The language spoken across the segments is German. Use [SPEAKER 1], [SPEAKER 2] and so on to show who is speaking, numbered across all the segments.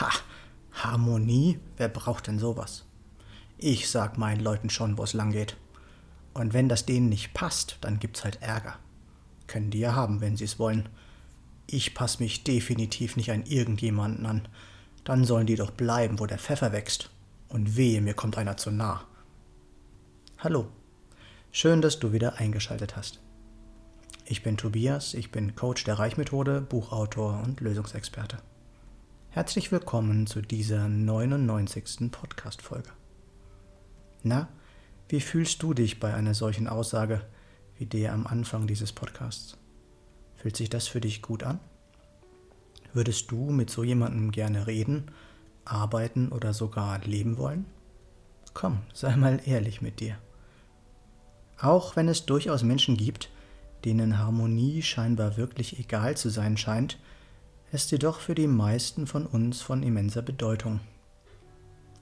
[SPEAKER 1] Ha, Harmonie? Wer braucht denn sowas? Ich sag meinen Leuten schon, wo es lang geht. Und wenn das denen nicht passt, dann gibt's halt Ärger. Können die ja haben, wenn sie es wollen. Ich passe mich definitiv nicht an irgendjemanden an. Dann sollen die doch bleiben, wo der Pfeffer wächst. Und wehe, mir kommt einer zu nah. Hallo. Schön, dass du wieder eingeschaltet hast. Ich bin Tobias, ich bin Coach der Reichmethode, Buchautor und Lösungsexperte. Herzlich willkommen zu dieser 99. Podcast-Folge. Na, wie fühlst du dich bei einer solchen Aussage wie der am Anfang dieses Podcasts? Fühlt sich das für dich gut an? Würdest du mit so jemandem gerne reden, arbeiten oder sogar leben wollen? Komm, sei mal ehrlich mit dir. Auch wenn es durchaus Menschen gibt, denen Harmonie scheinbar wirklich egal zu sein scheint, ist jedoch für die meisten von uns von immenser Bedeutung.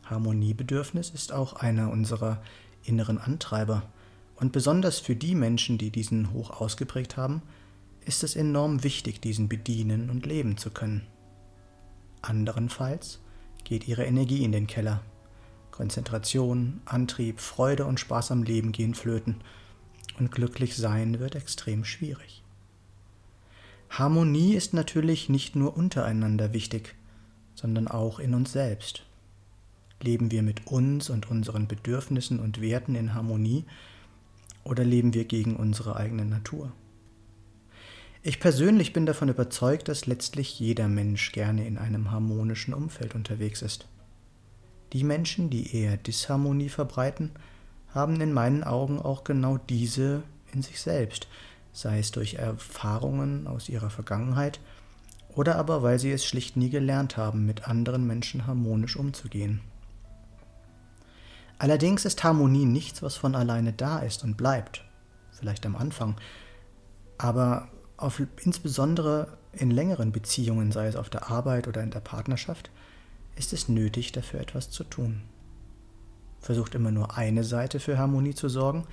[SPEAKER 1] Harmoniebedürfnis ist auch einer unserer inneren Antreiber, und besonders für die Menschen, die diesen hoch ausgeprägt haben, ist es enorm wichtig, diesen bedienen und leben zu können. Anderenfalls geht ihre Energie in den Keller. Konzentration, Antrieb, Freude und Spaß am Leben gehen flöten und glücklich sein wird extrem schwierig. Harmonie ist natürlich nicht nur untereinander wichtig, sondern auch in uns selbst. Leben wir mit uns und unseren Bedürfnissen und Werten in Harmonie oder leben wir gegen unsere eigene Natur? Ich persönlich bin davon überzeugt, dass letztlich jeder Mensch gerne in einem harmonischen Umfeld unterwegs ist. Die Menschen, die eher Disharmonie verbreiten, haben in meinen Augen auch genau diese in sich selbst, sei es durch Erfahrungen aus ihrer Vergangenheit oder aber weil sie es schlicht nie gelernt haben, mit anderen Menschen harmonisch umzugehen. Allerdings ist Harmonie nichts, was von alleine da ist und bleibt, vielleicht am Anfang, aber auf, insbesondere in längeren Beziehungen, sei es auf der Arbeit oder in der Partnerschaft, ist es nötig, dafür etwas zu tun. Versucht immer nur eine Seite für Harmonie zu sorgen,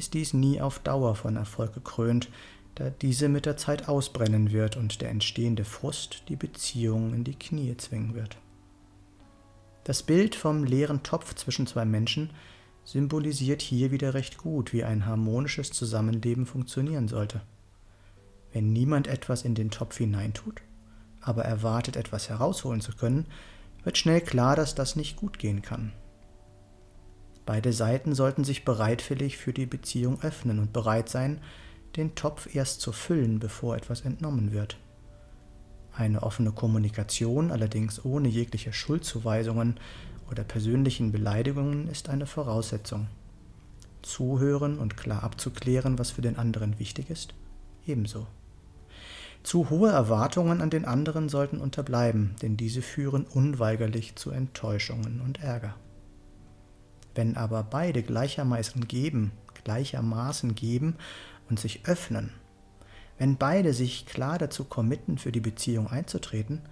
[SPEAKER 1] ist dies nie auf Dauer von Erfolg gekrönt, da diese mit der Zeit ausbrennen wird und der entstehende Frust die Beziehung in die Knie zwingen wird. Das Bild vom leeren Topf zwischen zwei Menschen symbolisiert hier wieder recht gut, wie ein harmonisches Zusammenleben funktionieren sollte. Wenn niemand etwas in den Topf hineintut, aber erwartet, etwas herausholen zu können, wird schnell klar, dass das nicht gut gehen kann. Beide Seiten sollten sich bereitwillig für die Beziehung öffnen und bereit sein, den Topf erst zu füllen, bevor etwas entnommen wird. Eine offene Kommunikation, allerdings ohne jegliche Schuldzuweisungen oder persönlichen Beleidigungen, ist eine Voraussetzung. Zuhören und klar abzuklären, was für den anderen wichtig ist, ebenso. Zu hohe Erwartungen an den anderen sollten unterbleiben, denn diese führen unweigerlich zu Enttäuschungen und Ärger. Wenn aber beide gleichermaßen geben, gleichermaßen geben und sich öffnen wenn beide sich klar dazu committen, für die Beziehung einzutreten,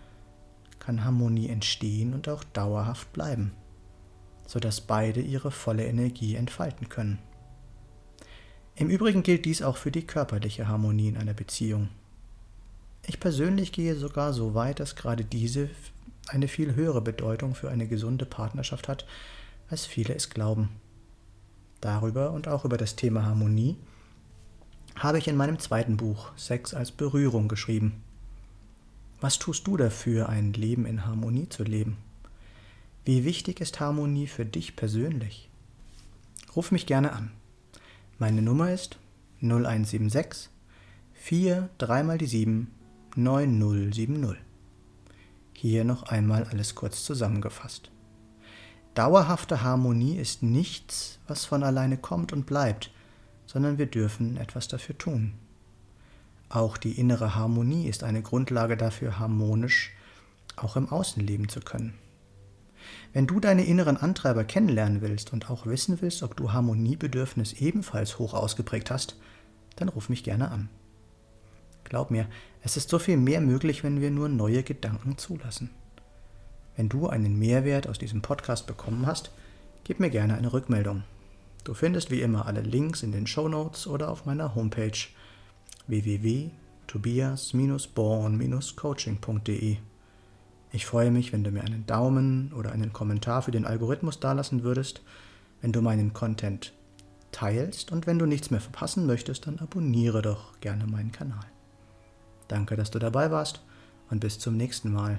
[SPEAKER 1] kann Harmonie entstehen und auch dauerhaft bleiben, sodass beide ihre volle Energie entfalten können. Im Übrigen gilt dies auch für die körperliche Harmonie in einer Beziehung. Ich persönlich gehe sogar so weit, dass gerade diese eine viel höhere Bedeutung für eine gesunde Partnerschaft hat, als viele es glauben. Darüber und auch über das Thema Harmonie habe ich in meinem zweiten Buch Sex als Berührung geschrieben. Was tust du dafür, ein Leben in Harmonie zu leben? Wie wichtig ist Harmonie für dich persönlich? Ruf mich gerne an. Meine Nummer ist 0176 4 3 mal die 7 9070. Hier noch einmal alles kurz zusammengefasst. Dauerhafte Harmonie ist nichts, was von alleine kommt und bleibt, sondern wir dürfen etwas dafür tun. Auch die innere Harmonie ist eine Grundlage dafür, harmonisch auch im Außen leben zu können. Wenn du deine inneren Antreiber kennenlernen willst und auch wissen willst, ob du Harmoniebedürfnis ebenfalls hoch ausgeprägt hast, dann ruf mich gerne an. Glaub mir, es ist so viel mehr möglich, wenn wir nur neue Gedanken zulassen. Wenn du einen Mehrwert aus diesem Podcast bekommen hast, gib mir gerne eine Rückmeldung. Du findest wie immer alle Links in den Show Notes oder auf meiner Homepage www.tobias-born-coaching.de. Ich freue mich, wenn du mir einen Daumen oder einen Kommentar für den Algorithmus dalassen würdest, wenn du meinen Content teilst und wenn du nichts mehr verpassen möchtest, dann abonniere doch gerne meinen Kanal. Danke, dass du dabei warst und bis zum nächsten Mal